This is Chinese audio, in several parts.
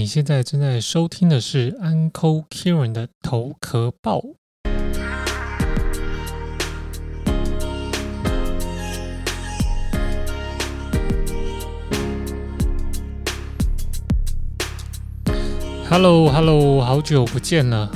你现在正在收听的是 Uncle Kieran 的头壳报。Hello，Hello，好久不见了。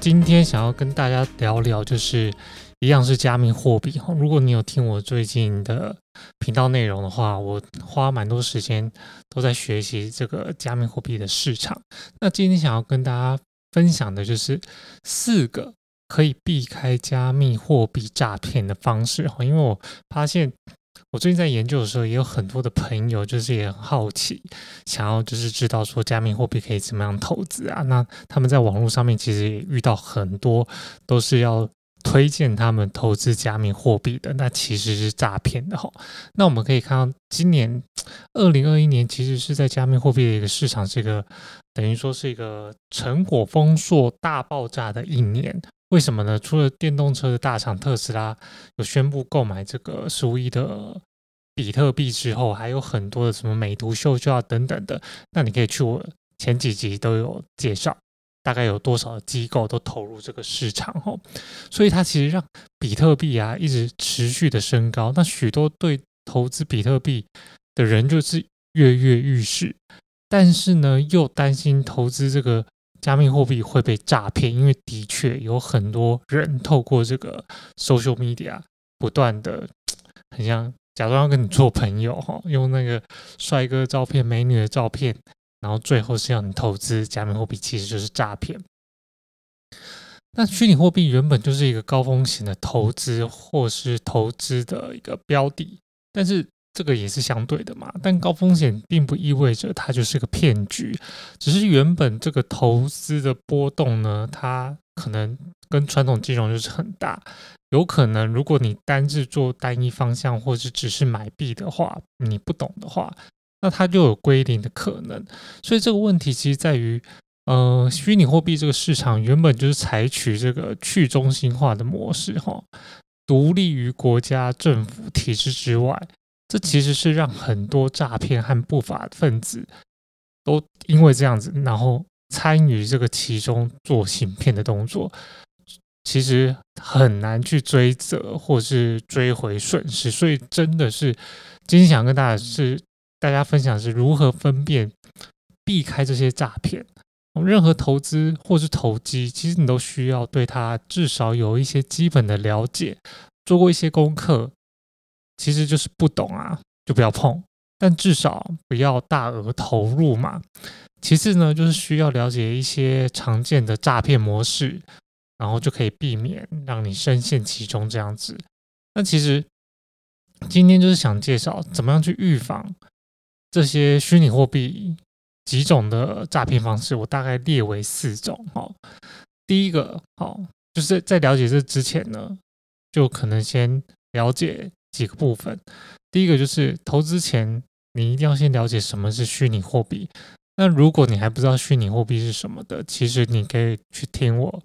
今天想要跟大家聊聊，就是一样是加密货币哈。如果你有听我最近的频道内容的话，我花蛮多时间都在学习这个加密货币的市场。那今天想要跟大家分享的就是四个可以避开加密货币诈骗的方式。哈，因为我发现。我最近在研究的时候，也有很多的朋友，就是也很好奇，想要就是知道说加密货币可以怎么样投资啊？那他们在网络上面其实也遇到很多都是要推荐他们投资加密货币的，那其实是诈骗的哈。那我们可以看到，今年二零二一年其实是在加密货币的一个市场，这个等于说是一个成果丰硕、大爆炸的一年。为什么呢？除了电动车的大厂特斯拉有宣布购买这个十五亿的比特币之后，还有很多的什么美图秀秀啊等等的。那你可以去我前几集都有介绍，大概有多少机构都投入这个市场哦。所以它其实让比特币啊一直持续的升高。那许多对投资比特币的人就是跃跃欲试，但是呢又担心投资这个。加密货币会被诈骗，因为的确有很多人透过这个 social media 不断的，很像假装要跟你做朋友哈，用那个帅哥照片、美女的照片，然后最后是要你投资加密货币，其实就是诈骗。那虚拟货币原本就是一个高风险的投资或是投资的一个标的，但是。这个也是相对的嘛，但高风险并不意味着它就是个骗局，只是原本这个投资的波动呢，它可能跟传统金融就是很大，有可能如果你单是做单一方向，或是只是买币的话，你不懂的话，那它就有归零的可能。所以这个问题其实在于，呃，虚拟货币这个市场原本就是采取这个去中心化的模式，哈，独立于国家政府体制之外。这其实是让很多诈骗和不法分子都因为这样子，然后参与这个其中做行骗的动作，其实很难去追责或是追回损失。所以真的是今天想跟大家是大家分享是如何分辨避开这些诈骗。任何投资或是投机，其实你都需要对它至少有一些基本的了解，做过一些功课。其实就是不懂啊，就不要碰。但至少不要大额投入嘛。其次呢，就是需要了解一些常见的诈骗模式，然后就可以避免让你深陷其中这样子。那其实今天就是想介绍怎么样去预防这些虚拟货币几种的诈骗方式。我大概列为四种。哈，第一个，好，就是在了解这之前呢，就可能先了解。几个部分，第一个就是投资前，你一定要先了解什么是虚拟货币。那如果你还不知道虚拟货币是什么的，其实你可以去听我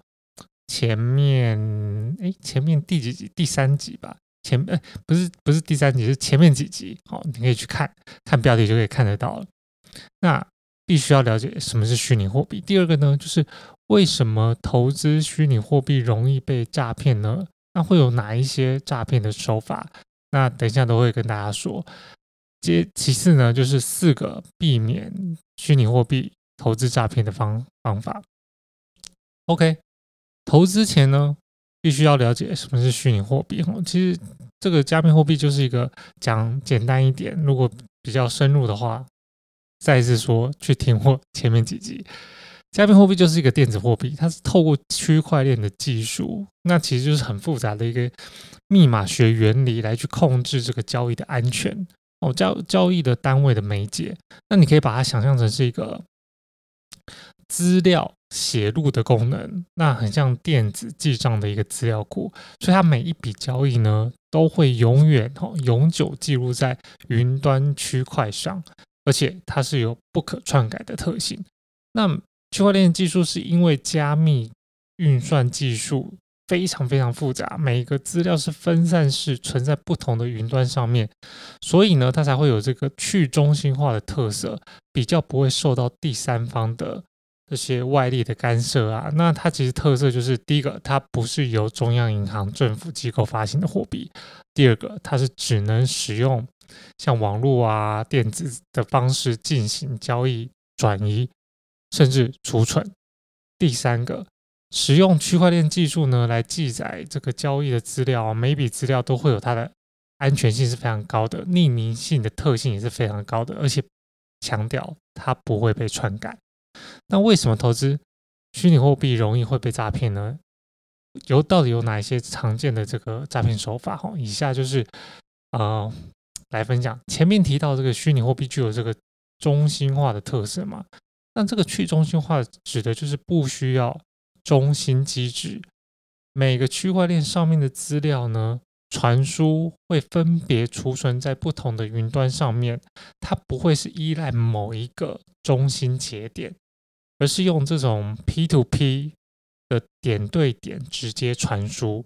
前面，哎，前面第几集？第三集吧。前，哎，不是，不是第三集，是前面几集。好，你可以去看看标题就可以看得到了。那必须要了解什么是虚拟货币。第二个呢，就是为什么投资虚拟货币容易被诈骗呢？那会有哪一些诈骗的手法？那等一下都会跟大家说。接其次呢，就是四个避免虚拟货币投资诈骗的方方法。OK，投资前呢，必须要了解什么是虚拟货币哦。其实这个加密货币就是一个讲简单一点，如果比较深入的话，再次说去听我前面几集。加密货币就是一个电子货币，它是透过区块链的技术，那其实就是很复杂的一个密码学原理来去控制这个交易的安全哦。交交易的单位的媒介，那你可以把它想象成是一个资料写入的功能，那很像电子记账的一个资料库，所以它每一笔交易呢都会永远哦永久记录在云端区块上，而且它是有不可篡改的特性。那区块链技术是因为加密运算技术非常非常复杂，每一个资料是分散式存在不同的云端上面，所以呢，它才会有这个去中心化的特色，比较不会受到第三方的这些外力的干涉啊。那它其实特色就是第一个，它不是由中央银行、政府机构发行的货币；第二个，它是只能使用像网络啊、电子的方式进行交易、转移，甚至储存；第三个。使用区块链技术呢，来记载这个交易的资料，每笔资料都会有它的安全性是非常高的，匿名性的特性也是非常高的，而且强调它不会被篡改。那为什么投资虚拟货币容易会被诈骗呢？有到底有哪一些常见的这个诈骗手法？哈，以下就是呃来分享。前面提到这个虚拟货币具有这个中心化的特色嘛？那这个去中心化指的就是不需要。中心机制，每个区块链上面的资料呢，传输会分别储存在不同的云端上面，它不会是依赖某一个中心节点，而是用这种 P to P 的点对点直接传输。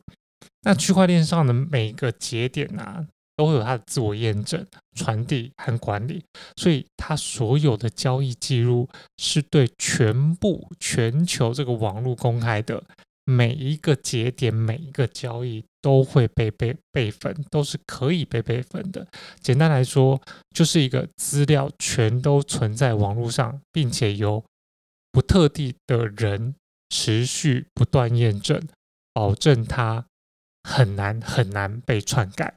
那区块链上的每个节点啊。都会有它的自我验证、传递和管理，所以它所有的交易记录是对全部全球这个网络公开的，每一个节点、每一个交易都会被备备份，都是可以被备份的。简单来说，就是一个资料全都存在网络上，并且由不特定的人持续不断验证，保证它很难很难被篡改。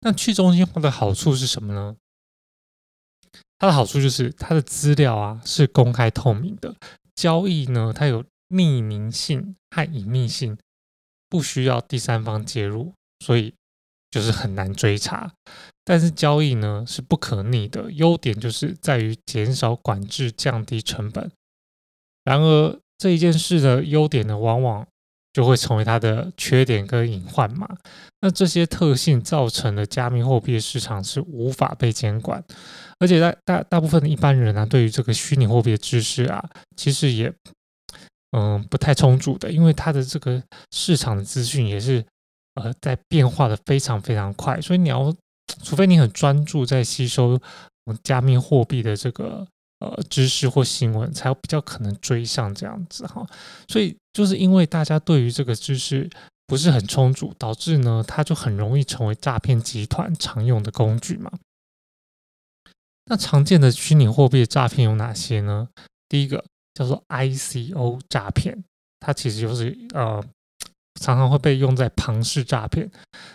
那去中心化的好处是什么呢？它的好处就是它的资料啊是公开透明的，交易呢它有匿名性和隐秘性，不需要第三方介入，所以就是很难追查。但是交易呢是不可逆的，优点就是在于减少管制、降低成本。然而这一件事的优点呢，往往就会成为它的缺点跟隐患嘛？那这些特性造成的加密货币市场是无法被监管，而且大大大部分的一般人啊，对于这个虚拟货币的知识啊，其实也嗯不太充足的，因为它的这个市场的资讯也是呃在变化的非常非常快，所以你要除非你很专注在吸收加密货币的这个。呃，知识或新闻才比较可能追上这样子哈，所以就是因为大家对于这个知识不是很充足，导致呢，它就很容易成为诈骗集团常用的工具嘛。那常见的虚拟货币诈骗有哪些呢？第一个叫做 ICO 诈骗，它其实就是呃，常常会被用在庞氏诈骗。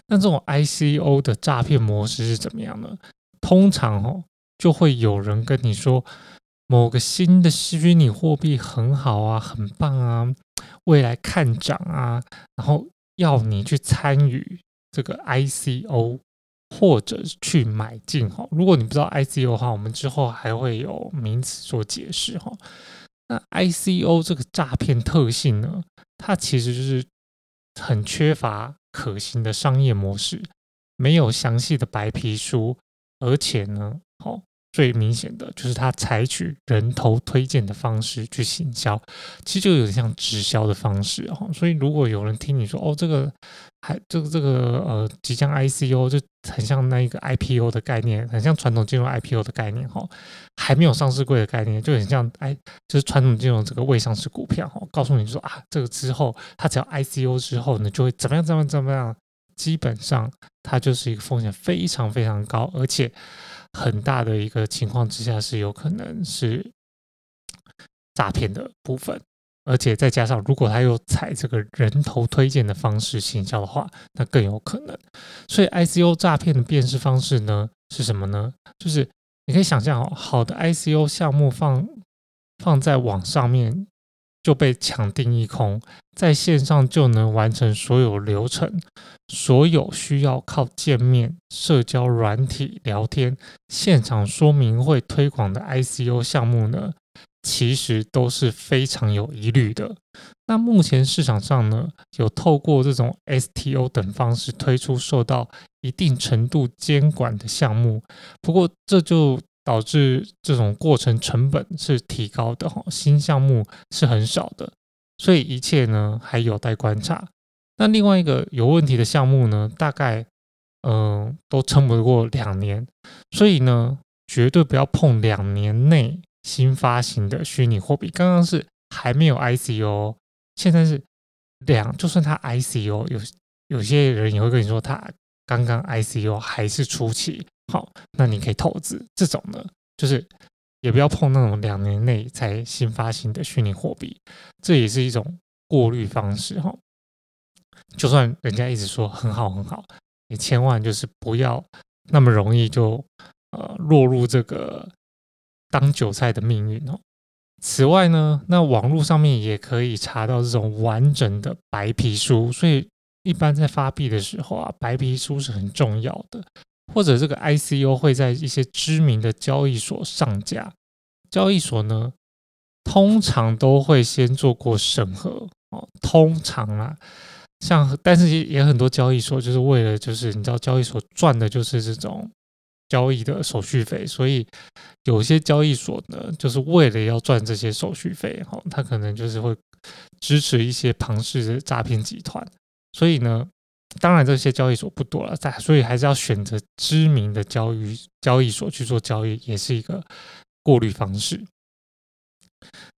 那这种 ICO 的诈骗模式是怎么样呢？通常哦，就会有人跟你说。某个新的虚拟货币很好啊，很棒啊，未来看涨啊，然后要你去参与这个 ICO 或者去买进哈。如果你不知道 ICO 的话，我们之后还会有名词做解释哈。那 ICO 这个诈骗特性呢，它其实就是很缺乏可行的商业模式，没有详细的白皮书，而且呢，好。最明显的就是它采取人头推荐的方式去行销，其实就有点像直销的方式哦。所以如果有人听你说哦，这个还这个这个呃，即将 ICO 就很像那一个 IPO 的概念，很像传统金融 IPO 的概念哈，还没有上市柜的概念，就很像哎，就是传统金融这个未上市股票哈，告诉你说啊，这个之后它只要 ICO 之后呢，就会怎么样怎么样怎么样，基本上它就是一个风险非常非常高，而且。很大的一个情况之下是有可能是诈骗的部分，而且再加上如果他又采这个人头推荐的方式行销的话，那更有可能。所以 ICO 诈骗的辨识方式呢是什么呢？就是你可以想象哦，好的 ICO 项目放放在网上面。就被抢定一空，在线上就能完成所有流程，所有需要靠见面、社交软体聊天、现场说明会推广的 ICO 项目呢，其实都是非常有疑虑的。那目前市场上呢，有透过这种 STO 等方式推出受到一定程度监管的项目，不过这就。导致这种过程成本是提高的哈，新项目是很少的，所以一切呢还有待观察。那另外一个有问题的项目呢，大概嗯都撑不过两年，所以呢绝对不要碰两年内新发行的虚拟货币。刚刚是还没有 ICO，现在是两，就算它 ICO，有有些人也会跟你说它刚刚 ICO 还是初期。好，那你可以投资这种呢，就是也不要碰那种两年内才新发行的虚拟货币，这也是一种过滤方式哈。就算人家一直说很好很好，你千万就是不要那么容易就呃落入这个当韭菜的命运哦。此外呢，那网络上面也可以查到这种完整的白皮书，所以一般在发币的时候啊，白皮书是很重要的。或者这个 ICO 会在一些知名的交易所上架，交易所呢通常都会先做过审核哦，通常啦，像但是也很多交易所就是为了就是你知道交易所赚的就是这种交易的手续费，所以有些交易所呢就是为了要赚这些手续费哈，他可能就是会支持一些庞氏的诈骗集团，所以呢。当然，这些交易所不多了，在所以还是要选择知名的交易交易所去做交易，也是一个过滤方式。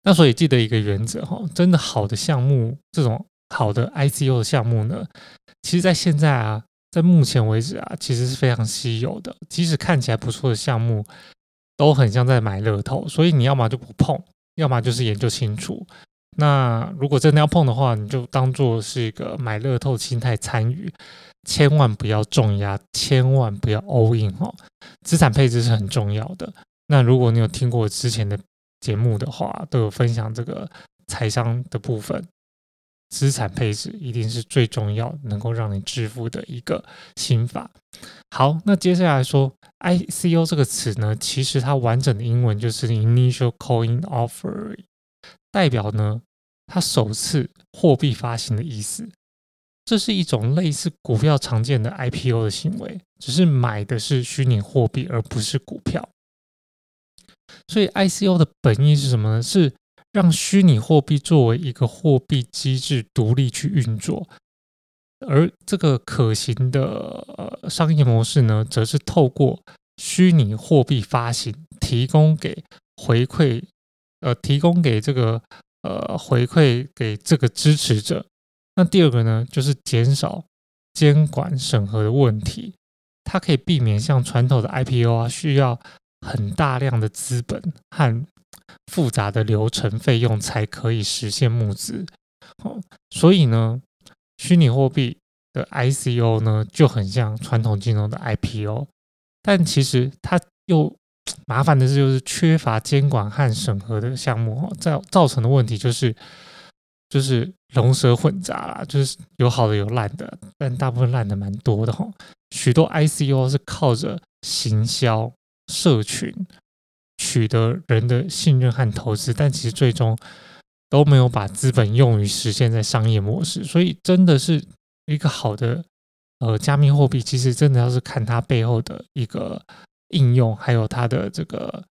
那所以记得一个原则哈，真的好的项目，这种好的 ICO 的项目呢，其实在现在啊，在目前为止啊，其实是非常稀有的。即使看起来不错的项目，都很像在买乐透，所以你要么就不碰，要么就是研究清楚。那如果真的要碰的话，你就当做是一个买乐透心态参与，千万不要重压，千万不要 all in 哦。资产配置是很重要的。那如果你有听过之前的节目的话，都有分享这个财商的部分，资产配置一定是最重要，能够让你致富的一个心法。好，那接下来说 ICO 这个词呢，其实它完整的英文就是 Initial Coin Offer，代表呢。它首次货币发行的意思，这是一种类似股票常见的 IPO 的行为，只是买的是虚拟货币而不是股票。所以 ICO 的本意是什么呢？是让虚拟货币作为一个货币机制独立去运作，而这个可行的商业模式呢，则是透过虚拟货币发行提供给回馈，呃，提供给这个。呃，回馈给这个支持者。那第二个呢，就是减少监管审核的问题。它可以避免像传统的 IPO 啊，需要很大量的资本和复杂的流程费用才可以实现募资。哦，所以呢，虚拟货币的 ICO 呢，就很像传统金融的 IPO，但其实它又。麻烦的是，就是缺乏监管和审核的项目，造造成的问题就是，就是龙蛇混杂啦，就是有好的有烂的，但大部分烂的蛮多的哈。许多 ICO 是靠着行销、社群取得人的信任和投资，但其实最终都没有把资本用于实现在商业模式。所以，真的是一个好的呃加密货币，其实真的要是看它背后的一个。应用还有它的这个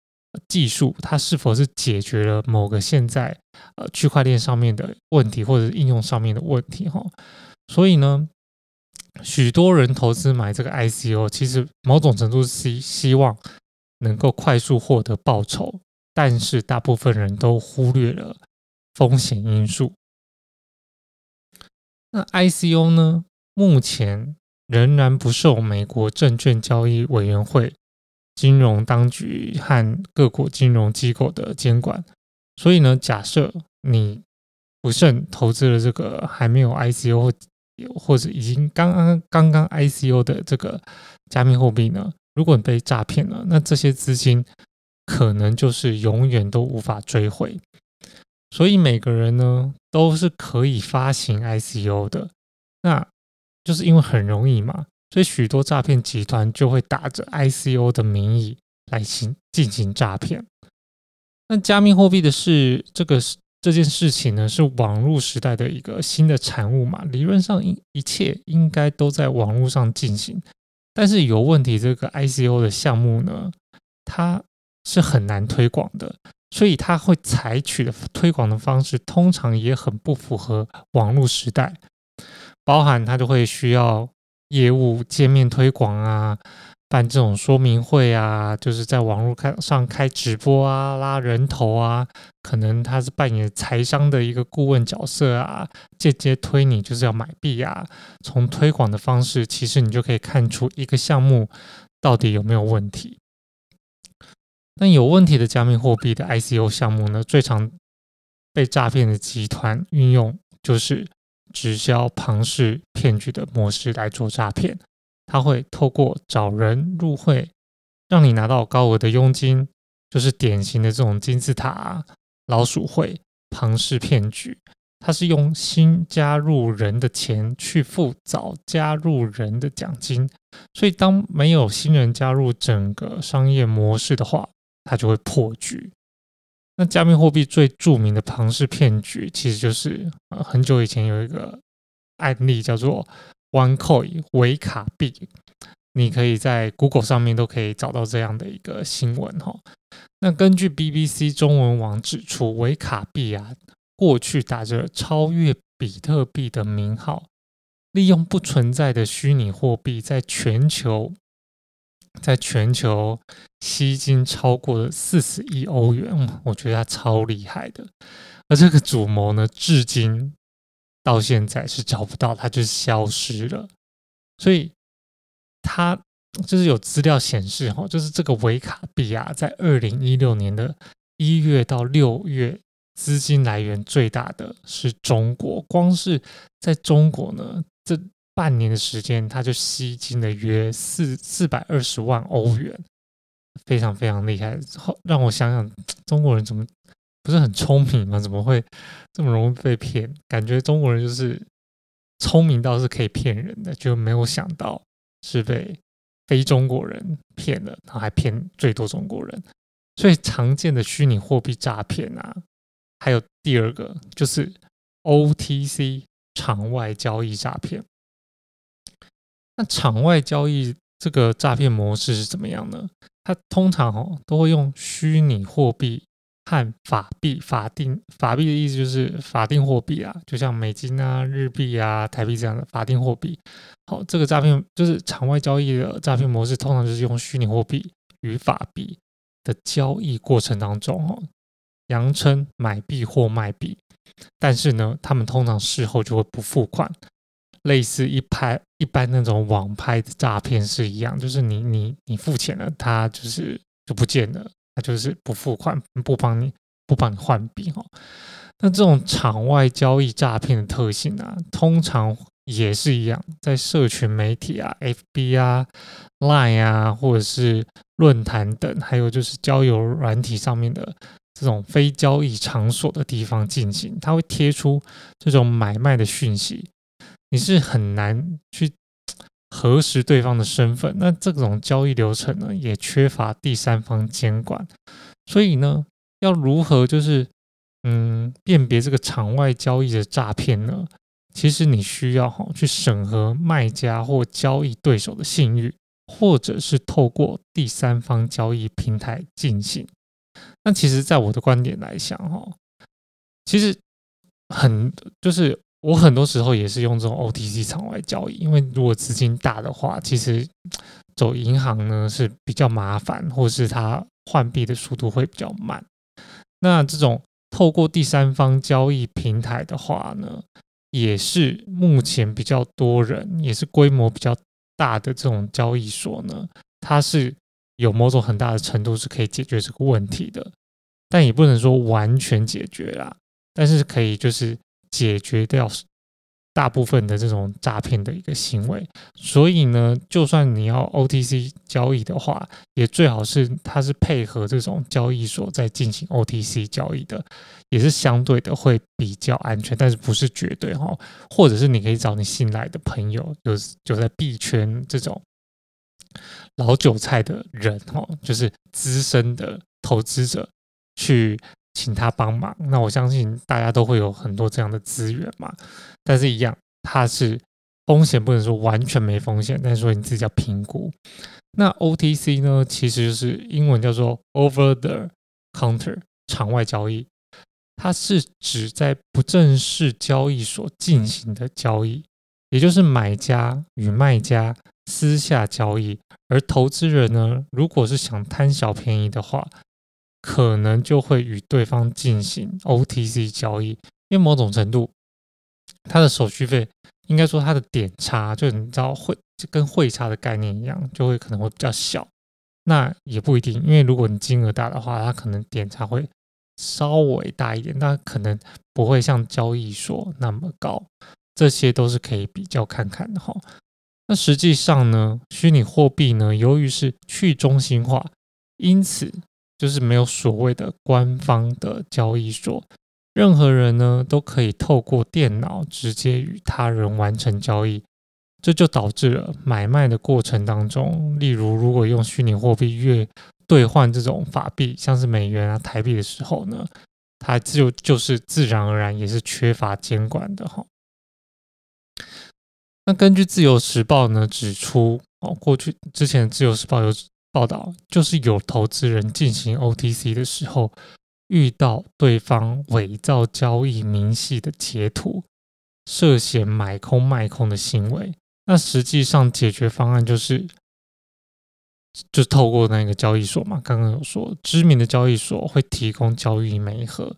技术，它是否是解决了某个现在呃区块链上面的问题，或者是应用上面的问题哈？所以呢，许多人投资买这个 ICO，其实某种程度是希望能够快速获得报酬，但是大部分人都忽略了风险因素。那 ICO 呢，目前仍然不受美国证券交易委员会。金融当局和各国金融机构的监管，所以呢，假设你不慎投资了这个还没有 ICO 或者已经刚刚刚刚 ICO 的这个加密货币呢，如果你被诈骗了，那这些资金可能就是永远都无法追回。所以每个人呢都是可以发行 ICO 的，那就是因为很容易嘛。所以许多诈骗集团就会打着 ICO 的名义来行进行诈骗。那加密货币的是这个这件事情呢，是网络时代的一个新的产物嘛？理论上一一切应该都在网络上进行，但是有问题，这个 ICO 的项目呢，它是很难推广的，所以它会采取的推广的方式，通常也很不符合网络时代，包含它就会需要业务界面推广啊。办这种说明会啊，就是在网络开上开直播啊，拉人头啊，可能他是扮演财商的一个顾问角色啊，间接推你就是要买币啊。从推广的方式，其实你就可以看出一个项目到底有没有问题。那有问题的加密货币的 ICO 项目呢，最常被诈骗的集团运用就是直销庞氏骗局的模式来做诈骗。他会透过找人入会，让你拿到高额的佣金，就是典型的这种金字塔老鼠会庞氏骗局。他是用新加入人的钱去付早加入人的奖金，所以当没有新人加入整个商业模式的话，他就会破局。那加密货币最著名的庞氏骗局，其实就是呃很久以前有一个案例叫做。OneCoin 维卡币，你可以在 Google 上面都可以找到这样的一个新闻哈。那根据 BBC 中文网指出，维卡币啊，过去打着超越比特币的名号，利用不存在的虚拟货币，在全球在全球吸金超过了四十亿欧元，我觉得他超厉害的。而这个主谋呢，至今。到现在是找不到，它就消失了。所以它就是有资料显示，哈，就是这个维卡比亚，在二零一六年的一月到六月，资金来源最大的是中国。光是在中国呢，这半年的时间，它就吸金了约四四百二十万欧元，非常非常厉害。后让我想想，中国人怎么？不是很聪明吗？怎么会这么容易被骗？感觉中国人就是聪明到是可以骗人的，就没有想到是被非中国人骗了，然后还骗最多中国人。所以常见的虚拟货币诈骗啊，还有第二个就是 OTC 场外交易诈骗。那场外交易这个诈骗模式是怎么样呢？它通常哦都会用虚拟货币。和法币、法定法币的意思就是法定货币啊，就像美金啊、日币啊、台币这样的法定货币。好，这个诈骗就是场外交易的诈骗模式，通常就是用虚拟货币与法币的交易过程当中，哦，扬称买币或卖币，但是呢，他们通常事后就会不付款，类似一拍一般那种网拍的诈骗是一样，就是你你你付钱了，他就是就不见了。就是不付款，不帮你不帮你换币哈。那这种场外交易诈骗的特性啊，通常也是一样，在社群媒体啊、FB 啊、Line 啊，或者是论坛等，还有就是交友软体上面的这种非交易场所的地方进行，它会贴出这种买卖的讯息，你是很难去。核实对方的身份，那这种交易流程呢，也缺乏第三方监管，所以呢，要如何就是嗯辨别这个场外交易的诈骗呢？其实你需要哈去审核卖家或交易对手的信誉，或者是透过第三方交易平台进行。那其实，在我的观点来讲哈，其实很就是。我很多时候也是用这种 OTC 场外交易，因为如果资金大的话，其实走银行呢是比较麻烦，或是它换币的速度会比较慢。那这种透过第三方交易平台的话呢，也是目前比较多人，也是规模比较大的这种交易所呢，它是有某种很大的程度是可以解决这个问题的，但也不能说完全解决啦，但是可以就是。解决掉大部分的这种诈骗的一个行为，所以呢，就算你要 OTC 交易的话，也最好是它是配合这种交易所在进行 OTC 交易的，也是相对的会比较安全，但是不是绝对哈。或者是你可以找你信赖的朋友，就是就在币圈这种老韭菜的人哈，就是资深的投资者去。请他帮忙，那我相信大家都会有很多这样的资源嘛。但是，一样，它是风险不能说完全没风险，但是说你自己要评估。那 OTC 呢，其实就是英文叫做 Over the Counter，场外交易，它是指在不正式交易所进行的交易，也就是买家与卖家私下交易，而投资人呢，如果是想贪小便宜的话，可能就会与对方进行 OTC 交易，因为某种程度，它的手续费应该说它的点差，就你知道汇就跟汇差的概念一样，就会可能会比较小。那也不一定，因为如果你金额大的话，它可能点差会稍微大一点，但可能不会像交易所那么高。这些都是可以比较看看的哈。那实际上呢，虚拟货币呢，由于是去中心化，因此就是没有所谓的官方的交易所，任何人呢都可以透过电脑直接与他人完成交易。这就导致了买卖的过程当中，例如如果用虚拟货币月兑换这种法币，像是美元啊、台币的时候呢，它就就是自然而然也是缺乏监管的哈。那根据自由时报呢指出，哦，过去之前自由时报有报道，就是有投资人进行 OTC 的时候，遇到对方伪造交易明细的截图，涉嫌买空卖空的行为。那实际上解决方案就是，就透过那个交易所嘛，刚刚有说，知名的交易所会提供交易媒合，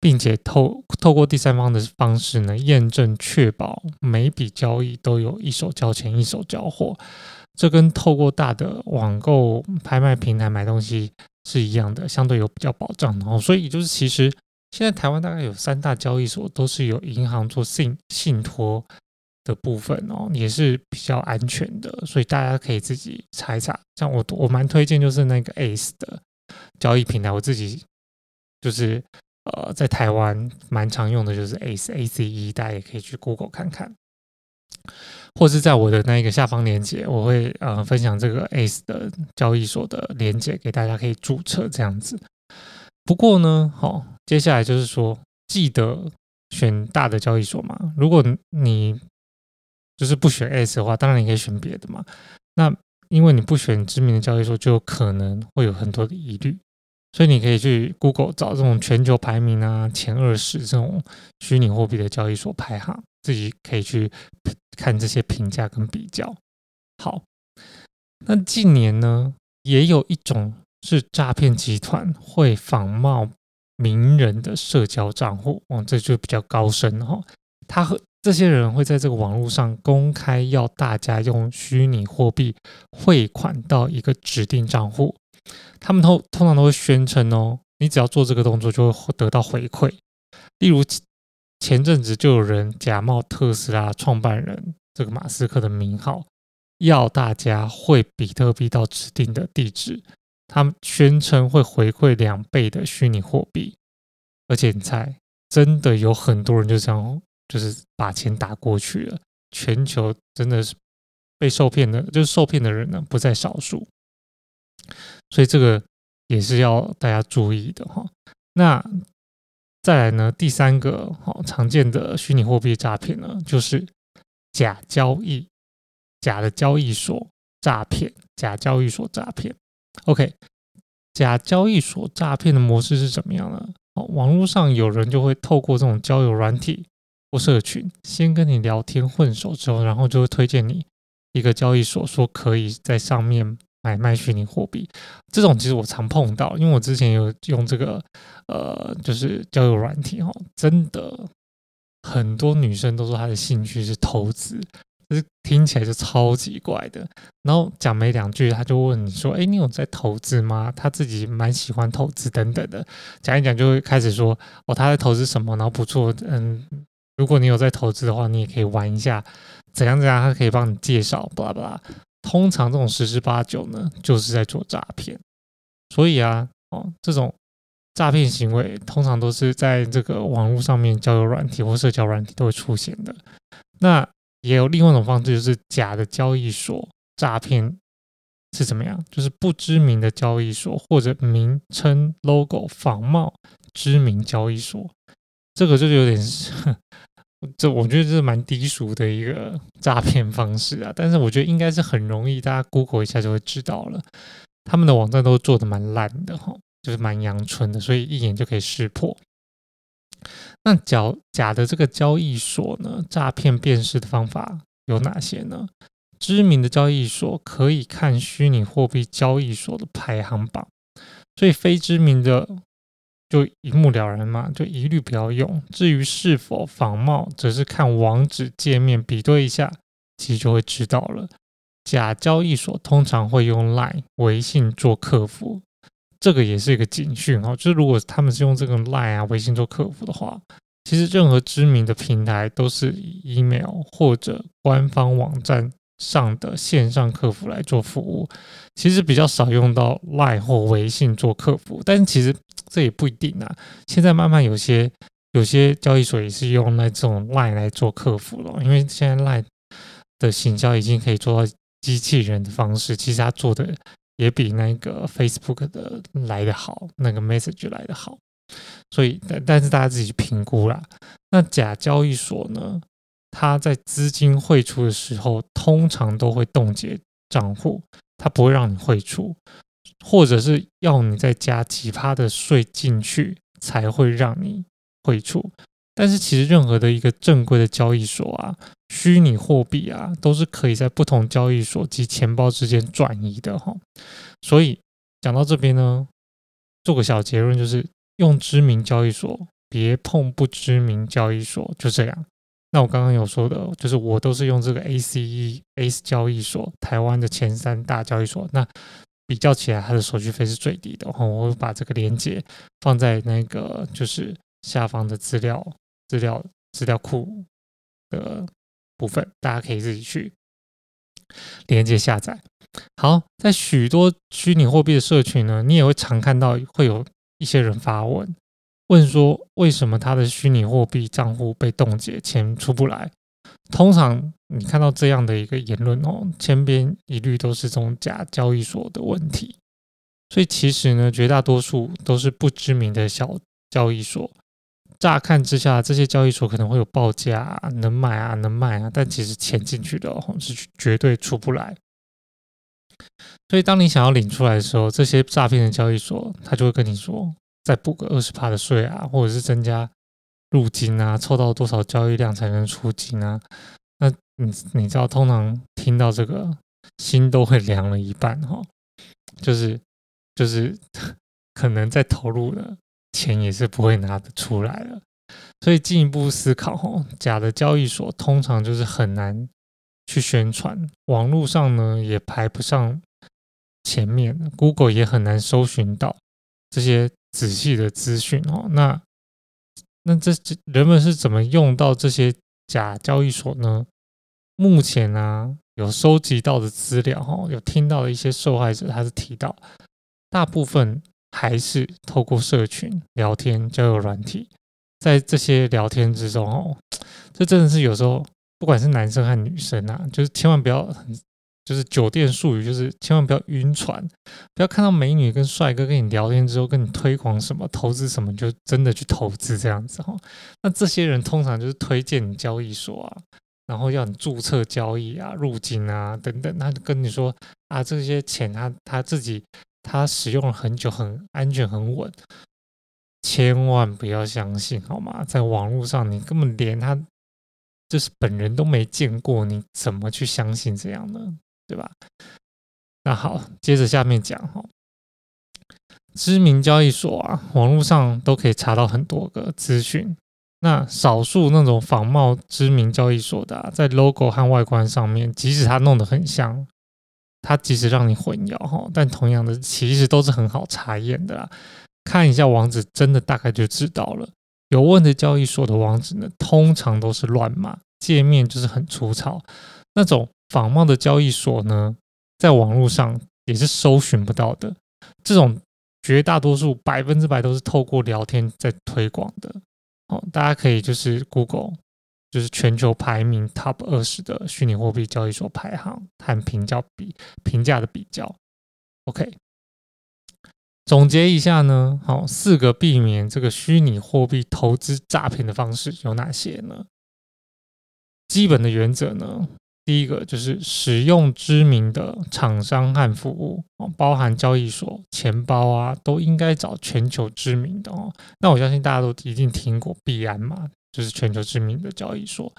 并且透透过第三方的方式呢，验证确保每笔交易都有一手交钱一手交货，这跟透过大的网购拍卖平台买东西是一样的，相对有比较保障的哦。所以就是其实现在台湾大概有三大交易所都是有银行做信信托。的部分哦，也是比较安全的，所以大家可以自己查一查。像我，我蛮推荐就是那个 ACE 的交易平台，我自己就是呃在台湾蛮常用的，就是 ACE ACE，大家也可以去 Google 看看，或是在我的那一个下方链接，我会呃分享这个 ACE 的交易所的链接给大家，可以注册这样子。不过呢，好，接下来就是说，记得选大的交易所嘛。如果你就是不选 S 的话，当然你可以选别的嘛。那因为你不选知名的交易所，就可能会有很多的疑虑，所以你可以去 Google 找这种全球排名啊、前二十这种虚拟货币的交易所排行，自己可以去看这些评价跟比较。好，那近年呢，也有一种是诈骗集团会仿冒名人的社交账户，哦，这就比较高深哈。他和这些人会在这个网络上公开要大家用虚拟货币汇款到一个指定账户，他们通通常都会宣称哦，你只要做这个动作就会得到回馈。例如前阵子就有人假冒特斯拉创办人这个马斯克的名号，要大家汇比特币到指定的地址，他们宣称会回馈两倍的虚拟货币，而且你猜，真的有很多人就这样。就是把钱打过去了，全球真的是被受骗的，就是受骗的人呢不在少数，所以这个也是要大家注意的哈。那再来呢，第三个好常见的虚拟货币诈骗呢，就是假交易、假的交易所诈骗、假交易所诈骗。OK，假交易所诈骗的模式是怎么样呢？哦，网络上有人就会透过这种交友软体。或社群先跟你聊天混熟之后，然后就会推荐你一个交易所，说可以在上面买卖虚拟货币。这种其实我常碰到，因为我之前有用这个呃，就是交友软体哦，真的很多女生都说她的兴趣是投资，就是听起来就超级怪的。然后讲没两句，他就问你说：“哎，你有在投资吗？”他自己蛮喜欢投资等等的，讲一讲就会开始说：“哦，他在投资什么？然后不错，嗯。”如果你有在投资的话，你也可以玩一下，怎样怎样，他可以帮你介绍，巴拉巴拉。通常这种十之八九呢，就是在做诈骗。所以啊，哦，这种诈骗行为通常都是在这个网络上面交友软体或社交软体都会出现的。那也有另外一种方式，就是假的交易所诈骗是怎么样？就是不知名的交易所或者名称 logo 仿冒知名交易所，这个就有点。这我觉得这是蛮低俗的一个诈骗方式啊，但是我觉得应该是很容易，大家 Google 一下就会知道了。他们的网站都做的蛮烂的哈，就是蛮阳春的，所以一眼就可以识破。那假假的这个交易所呢，诈骗辨识的方法有哪些呢？知名的交易所可以看虚拟货币交易所的排行榜，所以非知名的。就一目了然嘛，就一律不要用。至于是否仿冒，则是看网址界面比对一下，其实就会知道了。假交易所通常会用 Line、微信做客服，这个也是一个警讯哈。就是如果他们是用这个 Line 啊、微信做客服的话，其实任何知名的平台都是以 email 或者官方网站。上的线上客服来做服务，其实比较少用到 Line 或微信做客服，但其实这也不一定啊。现在慢慢有些有些交易所也是用那种 Line 来做客服了，因为现在 Line 的行销已经可以做到机器人的方式，其实它做的也比那个 Facebook 的来的好，那个 Message 来的好。所以，但但是大家自己去评估啦。那假交易所呢？它在资金汇出的时候，通常都会冻结账户，它不会让你汇出，或者是要你再加几趴的税进去才会让你汇出。但是其实任何的一个正规的交易所啊，虚拟货币啊，都是可以在不同交易所及钱包之间转移的哈。所以讲到这边呢，做个小结论，就是用知名交易所，别碰不知名交易所，就这样。那我刚刚有说的，就是我都是用这个 ACE ACE 交易所，台湾的前三大交易所。那比较起来，它的手续费是最低的。哈，我会把这个链接放在那个就是下方的资料资料资料库的部分，大家可以自己去连接下载。好，在许多虚拟货币的社群呢，你也会常看到会有一些人发问。问说为什么他的虚拟货币账户被冻结，钱出不来？通常你看到这样的一个言论哦，千篇一律都是这种假交易所的问题。所以其实呢，绝大多数都是不知名的小交易所。乍看之下，这些交易所可能会有报价，能买啊，能卖啊，但其实钱进去的哦，是绝对出不来。所以当你想要领出来的时候，这些诈骗的交易所他就会跟你说。再补个二十趴的税啊，或者是增加入金啊，凑到多少交易量才能出金啊？你你知道，通常听到这个心都会凉了一半哈，就是就是 可能在投入的钱也是不会拿得出来了。所以进一步思考哈，假的交易所通常就是很难去宣传，网络上呢也排不上前面，Google 也很难搜寻到这些。仔细的资讯哦，那那这人们是怎么用到这些假交易所呢？目前呢，有收集到的资料哈，有听到的一些受害者，他是提到，大部分还是透过社群聊天、交友软体，在这些聊天之中哦，这真的是有时候，不管是男生和女生啊，就是千万不要。就是酒店术语，就是千万不要晕船，不要看到美女跟帅哥跟你聊天之后，跟你推广什么投资什么，就真的去投资这样子哈。那这些人通常就是推荐你交易所啊，然后要你注册交易啊、入金啊等等，他跟你说啊，这些钱他他自己他使用了很久，很安全很稳，千万不要相信好吗？在网络上你根本连他就是本人都没见过，你怎么去相信这样呢？对吧？那好，接着下面讲哈，知名交易所啊，网络上都可以查到很多个资讯。那少数那种仿冒知名交易所的，在 logo 和外观上面，即使它弄得很像，它即使让你混淆哈，但同样的，其实都是很好查验的啦。看一下网址，真的大概就知道了。有问的交易所的网址呢，通常都是乱码，界面就是很粗糙，那种。仿冒的交易所呢，在网络上也是搜寻不到的。这种绝大多数百分之百都是透过聊天在推广的。哦，大家可以就是 Google，就是全球排名 Top 二十的虚拟货币交易所排行和评价比评价的比较。OK，总结一下呢，好，四个避免这个虚拟货币投资诈骗的方式有哪些呢？基本的原则呢？第一个就是使用知名的厂商和服务，包含交易所、钱包啊，都应该找全球知名的哦。那我相信大家都一定听过币安嘛，就是全球知名的交易所。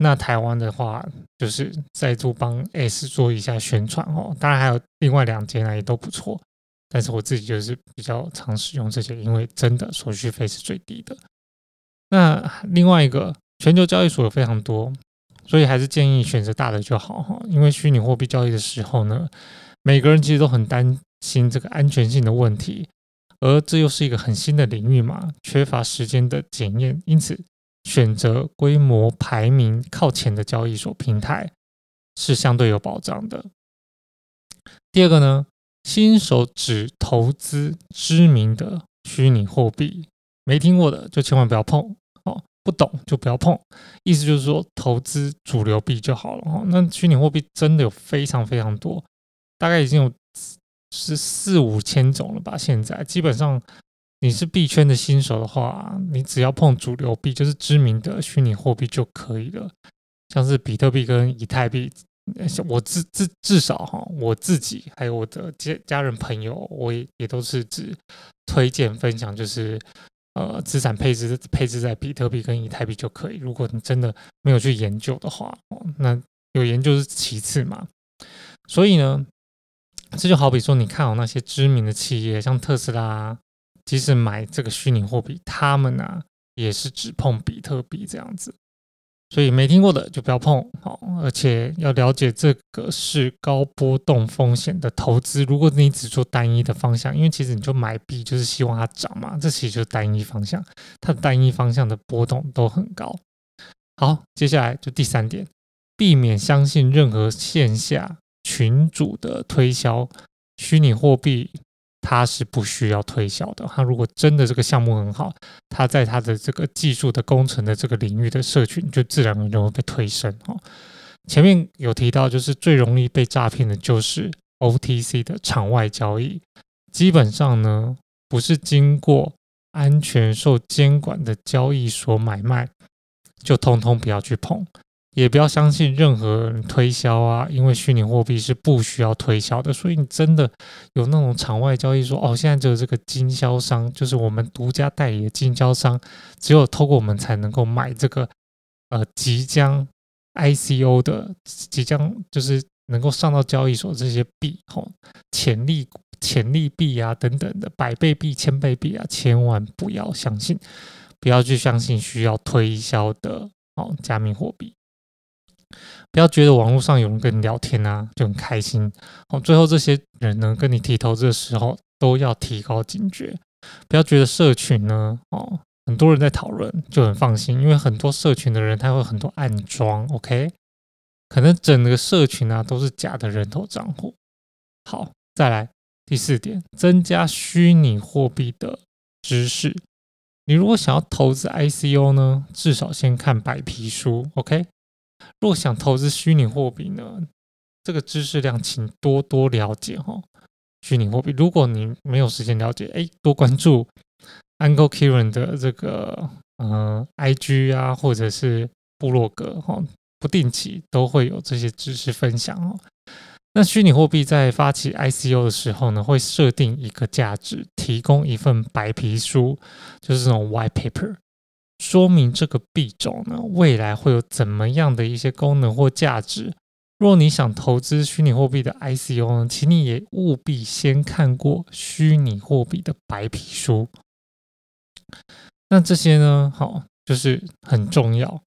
那台湾的话，就是再度帮 S 做一下宣传哦。当然还有另外两间啊，也都不错。但是我自己就是比较常使用这些，因为真的手续费是最低的。那另外一个全球交易所有非常多，所以还是建议选择大的就好哈。因为虚拟货币交易的时候呢，每个人其实都很担心这个安全性的问题，而这又是一个很新的领域嘛，缺乏时间的检验，因此选择规模排名靠前的交易所平台是相对有保障的。第二个呢？新手只投资知名的虚拟货币，没听过的就千万不要碰，不懂就不要碰。意思就是说，投资主流币就好了哦。那虚拟货币真的有非常非常多，大概已经有是四五千种了吧。现在基本上你是币圈的新手的话，你只要碰主流币，就是知名的虚拟货币就可以了，像是比特币跟以太币。我至至至少哈，我自己还有我的家家人朋友，我也也都是只推荐分享，就是呃资产配置配置在比特币跟以太币就可以。如果你真的没有去研究的话，哦，那有研究是其次嘛。所以呢，这就好比说，你看好那些知名的企业，像特斯拉，即使买这个虚拟货币，他们呢也是只碰比特币这样子。所以没听过的就不要碰，好，而且要了解这个是高波动风险的投资。如果你只做单一的方向，因为其实你就买币就是希望它涨嘛，这其实就是单一方向，它的单一方向的波动都很高。好，接下来就第三点，避免相信任何线下群主的推销虚拟货币。它是不需要推销的。它如果真的这个项目很好，它在它的这个技术的工程的这个领域的社群，就自然而然会被推升哦。前面有提到，就是最容易被诈骗的就是 OTC 的场外交易，基本上呢不是经过安全受监管的交易所买卖，就通通不要去碰。也不要相信任何人推销啊，因为虚拟货币是不需要推销的。所以你真的有那种场外交易，说哦，现在只有这个经销商，就是我们独家代理的经销商，只有透过我们才能够买这个呃即将 ICO 的即将就是能够上到交易所这些币，吼潜力潜力币啊等等的百倍币、千倍币啊，千万不要相信，不要去相信需要推销的哦加密货币。不要觉得网络上有人跟你聊天啊就很开心哦。最后这些人呢跟你提投资的时候都要提高警觉。不要觉得社群呢哦很多人在讨论就很放心，因为很多社群的人他会很多暗装，OK？可能整个社群啊都是假的人头账户。好，再来第四点，增加虚拟货币的知识。你如果想要投资 ICO 呢，至少先看白皮书，OK？若想投资虚拟货币呢，这个知识量请多多了解哈。虚拟货币，如果你没有时间了解，哎，多关注 Uncle Kieran 的这个呃 IG 啊，或者是部落格哈，不定期都会有这些知识分享哦。那虚拟货币在发起 ICO 的时候呢，会设定一个价值，提供一份白皮书，就是这种 White Paper。说明这个币种呢，未来会有怎么样的一些功能或价值。若你想投资虚拟货币的 ICO 呢，请你也务必先看过虚拟货币的白皮书。那这些呢，好，就是很重要。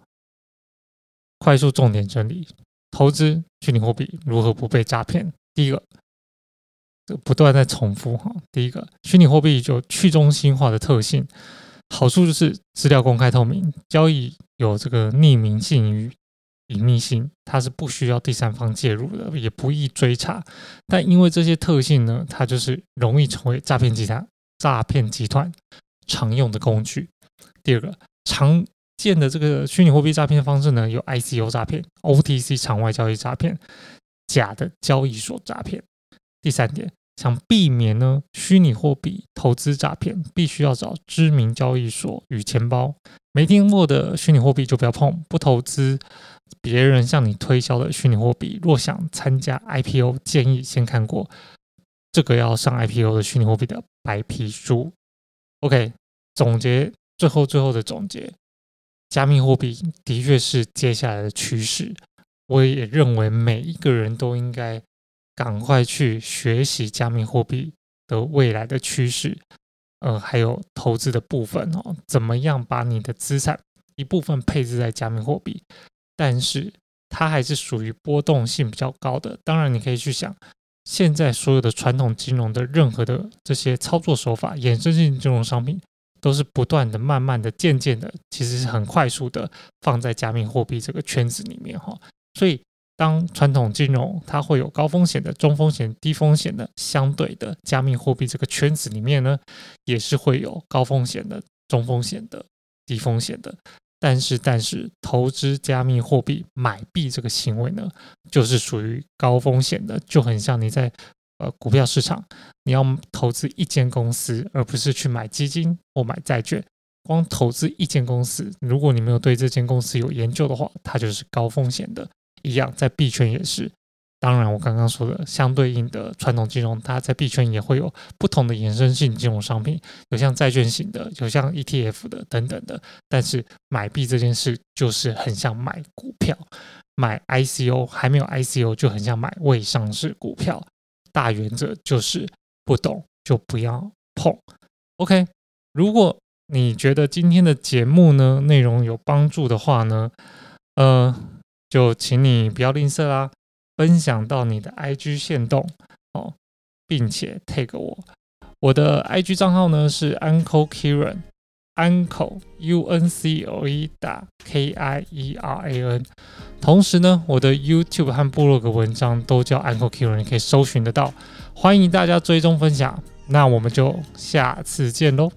快速重点整理：投资虚拟货币如何不被诈骗？第一个，不断在重复哈。第一个，虚拟货币有去中心化的特性。好处就是资料公开透明，交易有这个匿名性与隐秘性，它是不需要第三方介入的，也不易追查。但因为这些特性呢，它就是容易成为诈骗集团诈骗集团常用的工具。第二个常见的这个虚拟货币诈骗方式呢，有 ICO 诈骗、OTC 场外交易诈骗、假的交易所诈骗。第三点，想避免呢虚拟货币投资诈骗，必须要找知名交易所与钱包。没听过的虚拟货币就不要碰，不投资别人向你推销的虚拟货币。若想参加 IPO，建议先看过这个要上 IPO 的虚拟货币的白皮书。OK，总结最后最后的总结，加密货币的确是接下来的趋势。我也认为每一个人都应该赶快去学习加密货币的未来的趋势，呃，还有投资的部分哦，怎么样把你的资产一部分配置在加密货币？但是它还是属于波动性比较高的。当然，你可以去想，现在所有的传统金融的任何的这些操作手法，衍生性金融商品都是不断的、慢慢的、渐渐的，其实是很快速的放在加密货币这个圈子里面哈。所以，当传统金融它会有高风险的、中风险、低风险的，相对的加密货币这个圈子里面呢，也是会有高风险的、中风险的、低风险的。但是，但是投资加密货币买币这个行为呢，就是属于高风险的，就很像你在呃股票市场，你要投资一间公司，而不是去买基金或买债券。光投资一间公司，如果你没有对这间公司有研究的话，它就是高风险的。一样，在币圈也是。当然，我刚刚说的相对应的传统金融，它在币圈也会有不同的衍生性金融商品，有像债券型的，有像 ETF 的等等的。但是买币这件事就是很像买股票，买 ICO 还没有 ICO 就很像买未上市股票。大原则就是不懂就不要碰。OK，如果你觉得今天的节目呢内容有帮助的话呢，呃。就请你不要吝啬啦，分享到你的 IG 线动哦，并且 tag 我，我的 IG 账号呢是 Uncle Kieran，Uncle U N C L E 打 K I E R A N，同时呢，我的 YouTube 和部落格文章都叫 Uncle Kieran，你可以搜寻得到，欢迎大家追踪分享，那我们就下次见喽。